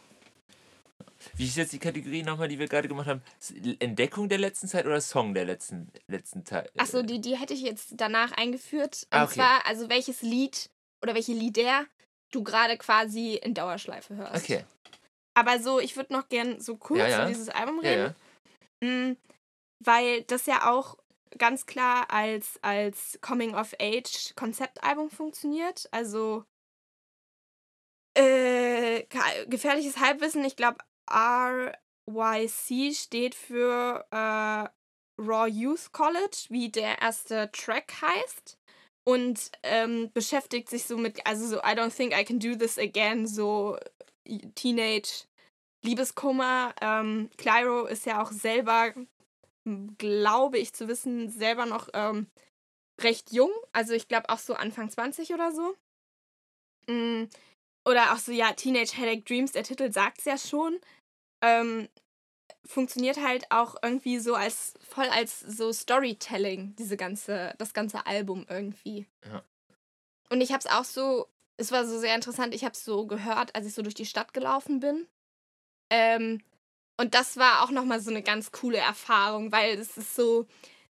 Wie ist jetzt die Kategorie nochmal, die wir gerade gemacht haben? Entdeckung der letzten Zeit oder Song der letzten, letzten Teil? Achso, die, die hätte ich jetzt danach eingeführt. Und Ah, okay. zwar, also welches Lied oder welche Lieder du gerade quasi in Dauerschleife hörst. Okay, Aber so, ich würde noch gern so kurz Ja, ja. über dieses Album reden. ja. Mm, weil das ja auch ganz klar als, als Coming-of-Age-Konzeptalbum funktioniert. Also äh, ge- gefährliches Halbwissen, ich glaube RYC steht für äh, Raw Youth College, wie der erste Track heißt. Und ähm, beschäftigt sich so mit, also so I don't think I can do this again, so Teenage Liebeskummer. Ähm, Clyro ist ja auch selber, glaube ich zu wissen, selber noch ähm, recht jung. Also ich glaube auch so Anfang 20 oder so. Mm, Oder auch so, ja, Teenage Headache Dreams, der Titel sagt es ja schon. Ähm, funktioniert halt auch irgendwie so als voll als so Storytelling, diese ganze, das ganze Album irgendwie. Ja. Und ich habe es auch so, es war so sehr interessant, ich habe es so gehört, als ich so durch die Stadt gelaufen bin. Ähm, und das war auch nochmal so eine ganz coole Erfahrung, weil es ist so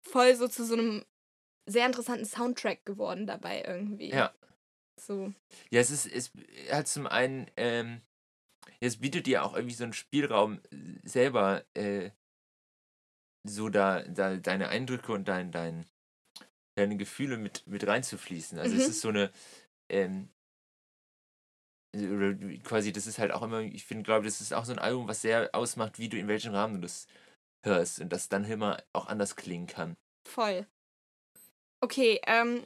voll so zu so einem sehr interessanten Soundtrack geworden dabei irgendwie. Ja. So. Ja, es ist, es hat zum einen, ähm, es bietet dir auch irgendwie so einen Spielraum, selber äh, so da, da deine Eindrücke und dein, dein, deine Gefühle mit, mit reinzufließen. Also es Mhm. ist so eine, ähm, wie- quasi, das ist halt auch immer, ich finde, glaube, das ist auch so ein Album, was sehr ausmacht, wie du in welchem Rahmen du das hörst und das dann immer auch anders klingen kann. Voll. Okay, ähm.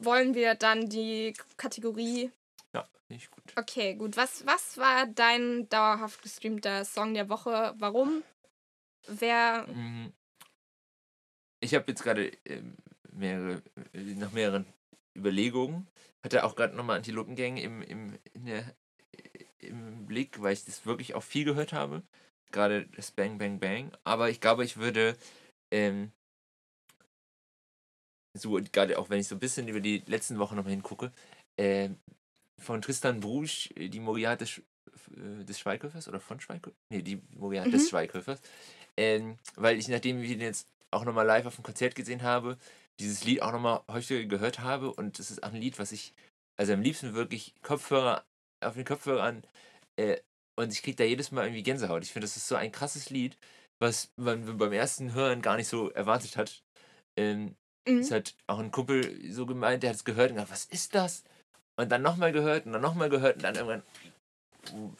Wollen wir dann die Kategorie. Ja, finde ich gut. Okay, gut. Was, was war dein dauerhaft gestreamter Song der Woche? Warum? Wer. Mhm. Ich habe jetzt gerade ähm, mehrere, äh, nach mehreren Überlegungen, hatte auch gerade nochmal Antilopengang im, im, in der, äh, im Blick, weil ich das wirklich auch viel gehört habe. Gerade das Bang Bang Bang. Aber ich glaube, ich würde ähm, so gerade auch wenn ich so ein bisschen über die letzten Wochen nochmal hingucke, äh, von Tristan Brusch, äh, die Moria des, äh, des Schweighöfers oder von Schweighöfer? Nee, die Moria mhm. des Schweighöfers. Ähm, weil ich, nachdem ich ihn jetzt auch nochmal live auf dem Konzert gesehen habe, dieses Lied auch nochmal häufiger gehört habe und es ist auch ein Lied, was ich, also am liebsten wirklich Kopfhörer auf den Kopfhörern äh, und ich kriege da jedes Mal irgendwie Gänsehaut. Ich finde, das ist so ein krasses Lied, was man beim ersten Hören gar nicht so erwartet hat. Ähm, mhm. Es hat auch ein Kumpel so gemeint, der hat es gehört und gesagt, was ist das? Und dann nochmal gehört und dann nochmal gehört und dann irgendwann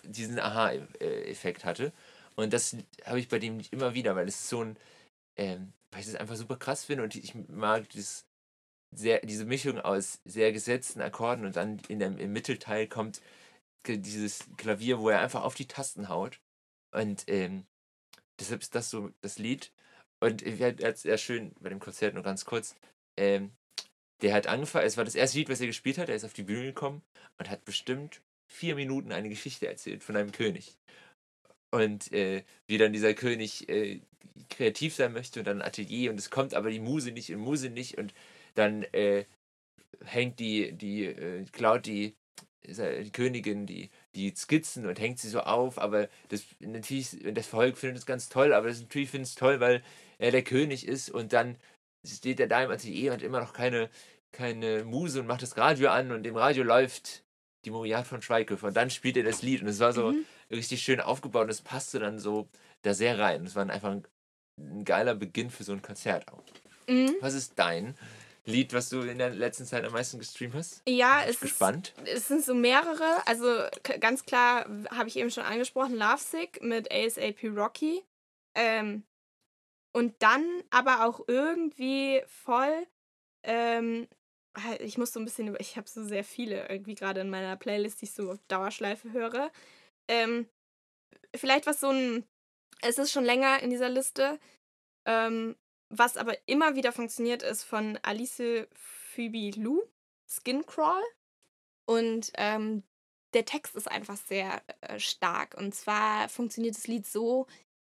diesen Aha-Effekt hatte. Und das habe ich bei dem nicht immer wieder, weil es so ein, ähm, weil ich das einfach super krass finde und ich mag dieses sehr, diese Mischung aus sehr gesetzten Akkorden und dann in dem, im Mittelteil kommt dieses Klavier, wo er einfach auf die Tasten haut. Und ähm, deshalb ist das so das Lied. Und er hat sehr schön bei dem Konzert nur ganz kurz. Ähm, der hat angefangen, es war das erste Lied, was er gespielt hat. Er ist auf die Bühne gekommen und hat bestimmt vier Minuten eine Geschichte erzählt von einem König. Und äh, wie dann dieser König äh, kreativ sein möchte und dann ein Atelier und es kommt aber die Muse nicht und Muse nicht und dann äh, hängt die, die, äh, klaut die, die Königin die, die Skizzen und hängt sie so auf, aber das natürlich, das Volk findet es ganz toll, aber das natürlich findet es toll, weil er der König ist und dann steht er da im Atelier und hat immer noch keine, keine Muse und macht das Radio an und im Radio läuft die Moriat von Schweighöfer und dann spielt er das Lied und es war so mhm. richtig schön aufgebaut und es passte dann so da sehr rein. Es war einfach ein, ein geiler Beginn für so ein Konzert auch. Mhm. Was ist dein Lied, was du in der letzten Zeit am meisten gestreamt hast? Ja, es gespannt. Ist, es sind so mehrere. Also ganz klar habe ich eben schon angesprochen, Lovesick mit ASAP Rocky. Ähm, und dann aber auch irgendwie voll. Ähm, halt, ich muss so ein bisschen über. Ich habe so sehr viele irgendwie gerade in meiner Playlist, die ich so auf Dauerschleife höre. Ähm, vielleicht was so ein. Es ist schon länger in dieser Liste. Ähm, was aber immer wieder funktioniert, ist von Alice Phoebe Lou, Skin Crawl. Und ähm, der Text ist einfach sehr äh, stark. Und zwar funktioniert das Lied so,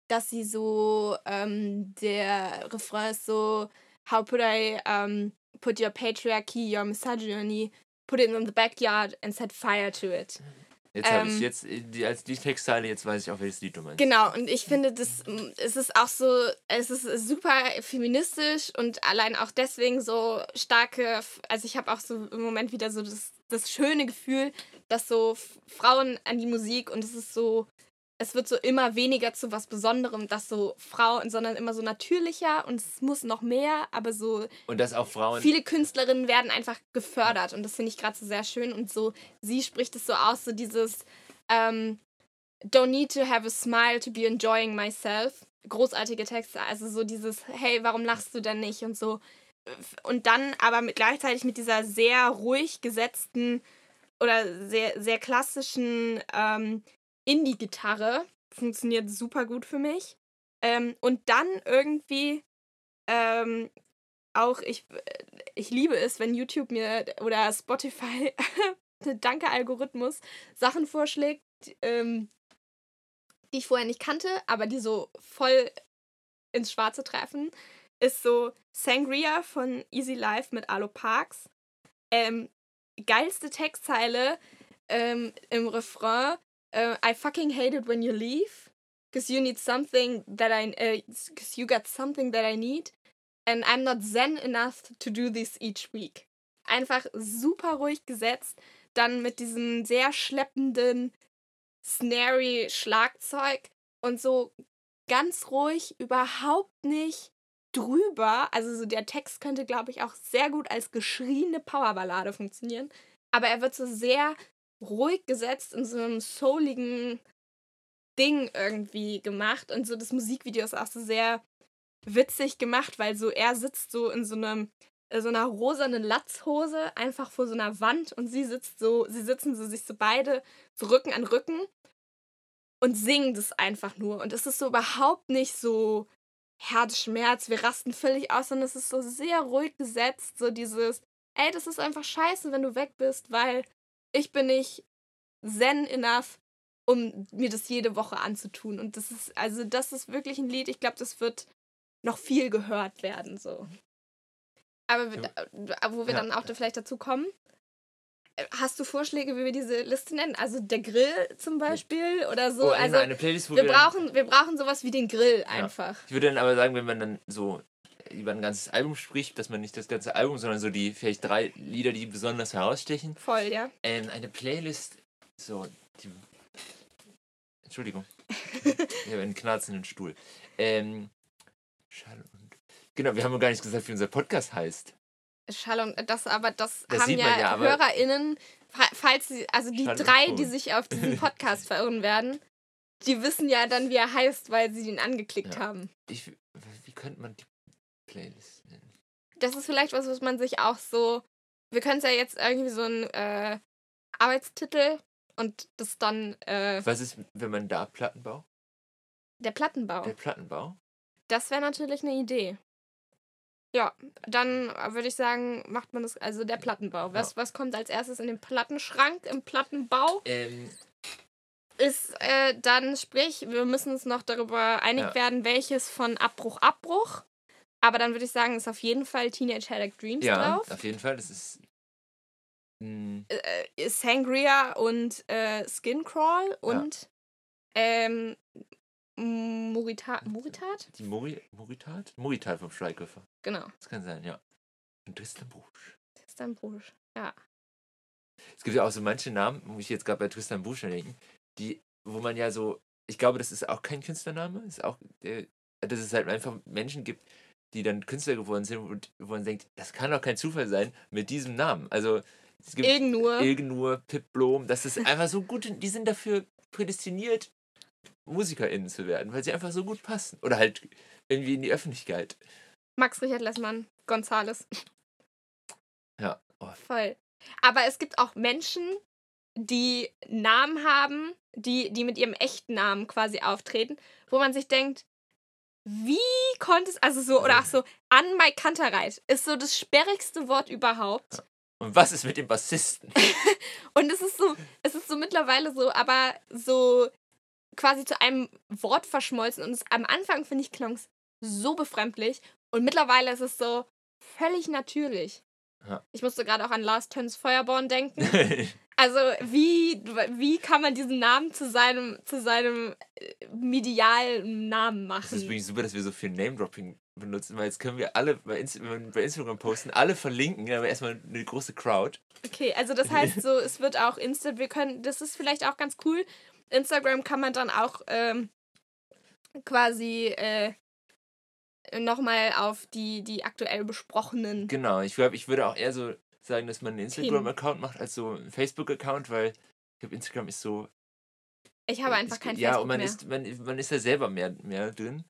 dass sie so, ähm, der Refrain ist so, How put I um, put your patriarchy, your misogyny, put it in the backyard and set fire to it. Jetzt ähm, habe ich jetzt die, als die Textteile, jetzt weiß ich auch, welches Lied du meinst. Genau, und ich finde, das, es ist auch so, es ist super feministisch und allein auch deswegen so starke, also ich habe auch so im Moment wieder so das, das schöne Gefühl, dass so Frauen an die Musik und es ist so es wird so immer weniger zu was Besonderem, dass so Frauen, sondern immer so natürlicher und es muss noch mehr, aber so. Und dass auch Frauen. Viele Künstlerinnen werden einfach gefördert und das finde ich gerade so sehr schön und so, sie spricht es so aus, so dieses ähm, Don't need to have a smile to be enjoying myself. Großartige Texte, also so dieses, hey, warum lachst du denn nicht und so. Und dann aber mit, gleichzeitig mit dieser sehr ruhig gesetzten oder sehr, sehr klassischen ähm, Indie-Gitarre. Funktioniert super gut für mich. Ähm, und dann irgendwie ähm, auch, ich, ich liebe es, wenn YouTube mir oder Spotify, danke Algorithmus, Sachen vorschlägt, ähm, die ich vorher nicht kannte, aber die so voll ins Schwarze treffen, ist so Sangria von Easy Life mit Alo Parks. Ähm, geilste Textzeile ähm, im Refrain uh, I fucking hate it when you leave because you need something that I because uh, you got something that I need and I'm not zen enough to do this each week. Einfach super ruhig gesetzt, dann mit diesem sehr schleppenden snary Schlagzeug und so ganz ruhig, überhaupt nicht drüber. Also so der Text könnte, glaube ich, auch sehr gut als geschrieene Powerballade funktionieren. Aber er wird so sehr ruhig gesetzt in so einem souligen Ding irgendwie gemacht. Und so das Musikvideo ist auch so sehr witzig gemacht, weil so er sitzt so in so einem äh, so einer rosanen Latzhose einfach vor so einer Wand und sie sitzt so, sie sitzen so sich so beide so Rücken an Rücken und singen das einfach nur. Und es ist so überhaupt nicht so Herzschmerz, wir rasten völlig aus, sondern es ist so sehr ruhig gesetzt, so dieses, ey, das ist einfach scheiße, wenn du weg bist, weil ich bin nicht zen enough, um mir das jede Woche anzutun. Und das ist, also das ist wirklich ein Lied, ich glaube, das wird noch viel gehört werden, so. Aber wir, ja. wo wir ja. dann auch vielleicht dazu kommen. Äh, hast du Vorschläge, wie wir diese Liste nennen? Also der Grill zum Beispiel oder so? Oh, also eine Playlist, wo wir, wir brauchen, wir brauchen sowas wie den Grill einfach. Ja. Ich würde dann aber sagen, wenn man dann so über ein ganzes Album spricht, dass man nicht das ganze Album, sondern so die vielleicht drei Lieder, die besonders herausstechen. Voll, ja. Ähm, eine Playlist, so, die. Entschuldigung. ich habe einen knarzenden Stuhl. Ähm, Schall und. Genau, wir haben gar nicht gesagt, wie unser Podcast heißt. Schall und das, aber das, das haben ja, ja HörerInnen, falls sie, also die Schall drei, die sich auf diesen Podcast verirren werden, die wissen ja dann, wie er heißt, weil sie den angeklickt ja. haben. Ich, wie könnte man die Playlist nennen? Das ist vielleicht was, was man sich auch so. Wir können es ja jetzt irgendwie so ein äh, Arbeitstitel und das dann. Äh, was ist, wenn man da Plattenbau? Der Plattenbau. Der Plattenbau. Das wäre natürlich eine Idee. Ja, dann würde ich sagen, macht man das, also der Plattenbau. Was, ja. was kommt als erstes in den Plattenschrank, im Plattenbau? Ähm. Ist äh, dann, sprich, wir müssen uns noch darüber einig ja. werden, welches von Abbruch, Abbruch. Aber dann würde ich sagen, ist auf jeden Fall Teenage Headache Dreams ja, drauf. Ja, auf jeden Fall. Das ist. Äh, äh, Sangria und äh, Skincrawl und ähm, Muritat. Muritat? Die Mori, Muritat? Muritat vom Schweighöfer. Genau. Das kann sein, ja. Und Tristan Busch. Tristan Busch, ja. Es gibt ja auch so manche Namen, muss ich jetzt gerade bei Tristan Busch denken, die, wo man ja so, ich glaube, das ist auch kein Künstlername, ist auch, äh, dass es halt einfach Menschen gibt, die dann Künstler geworden sind und wo man denkt, das kann doch kein Zufall sein mit diesem Namen. Also es gibt Ilgnur, Ilgnur Pip Blom, das ist einfach so gut, die sind dafür prädestiniert, MusikerInnen zu werden, weil sie einfach so gut passen. Oder halt irgendwie in die Öffentlichkeit. Max Richard Lessmann, Gonzales. Ja. Oh. Voll. Aber es gibt auch Menschen, die Namen haben, die, die mit ihrem echten Namen quasi auftreten, wo man sich denkt, wie konnte es, also so, oder ach so, an Mike Kantereit ist so das sperrigste Wort überhaupt. Und was ist mit dem Bassisten? und es ist so, es ist so mittlerweile so, aber so quasi zu einem Wort verschmolzen. Und es, am Anfang, finde ich, klang es so befremdlich. Und mittlerweile ist es so völlig natürlich. Ja. Ich musste gerade auch an Lars Töns Feuerborn denken. also, wie, wie kann man diesen Namen zu seinem, zu seinem äh, medialen Namen machen? Das ist wirklich super, dass wir so viel Name-Dropping benutzen, weil jetzt können wir alle bei, Inst bei Instagram posten, alle verlinken, dann haben wir erstmal eine große Crowd. Okay, also das heißt so, es wird auch Insta, wir können, das ist vielleicht auch ganz cool. Instagram kann man dann auch ähm, quasi äh, nochmal auf die, die aktuell besprochenen. Genau, ich glaube, ich würde auch eher so sagen, dass man einen Instagram-Account macht als so einen Facebook-Account, weil ich glaube, Instagram ist so. Ich habe einfach kein ja, Facebook und man mehr. ist, man, man ist da selber mehr, mehr drin.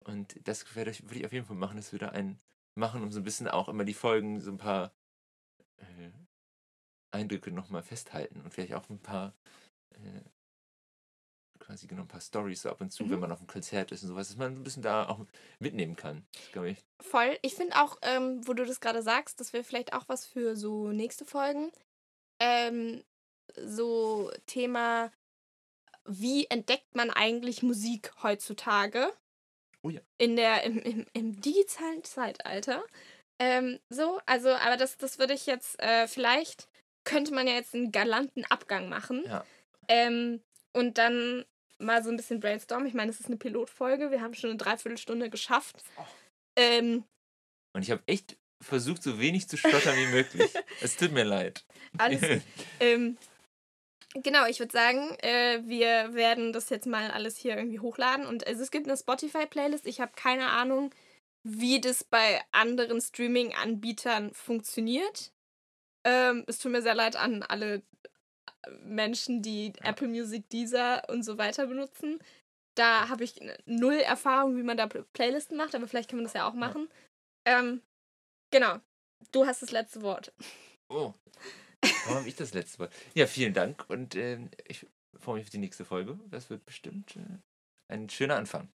Und das würde ich auf jeden Fall machen, dass wir da einen machen, um so ein bisschen auch immer die Folgen, so ein paar äh, Eindrücke nochmal festhalten und vielleicht auch ein paar äh, quasi genau ein paar Stories so ab und zu, mhm. wenn man auf einem Konzert ist und sowas, dass man ein bisschen da auch mitnehmen kann, glaube ich. Voll. Ich finde auch, ähm, wo du das gerade sagst, das wäre vielleicht auch was für so nächste Folgen. Ähm, so Thema, wie entdeckt man eigentlich Musik heutzutage? Oh ja. In der, im, im, im digitalen Zeitalter. Ähm, so, also, aber das, das würde ich jetzt, äh, vielleicht könnte man ja jetzt einen galanten Abgang machen. Ja. Ähm, und dann mal so ein bisschen brainstormen. Ich meine, es ist eine Pilotfolge. Wir haben schon eine Dreiviertelstunde geschafft. Oh. Ähm, und ich habe echt versucht, so wenig zu stottern wie möglich. es tut mir leid. Alles. ähm, genau, ich würde sagen, äh, wir werden das jetzt mal alles hier irgendwie hochladen. Und also, es gibt eine Spotify-Playlist. Ich habe keine Ahnung, wie das bei anderen Streaming-Anbietern funktioniert. Ähm, es tut mir sehr leid an alle Menschen, die ja. Apple Music, Deezer und so weiter benutzen. Da habe ich null Erfahrung, wie man da Playlisten macht, aber vielleicht kann man das ja auch machen. Ja. Ähm, genau. Du hast das letzte Wort. Oh. Warum habe ich das letzte Wort? Ja, vielen Dank und äh, ich freue mich auf die nächste Folge. Das wird bestimmt äh, ein schöner Anfang.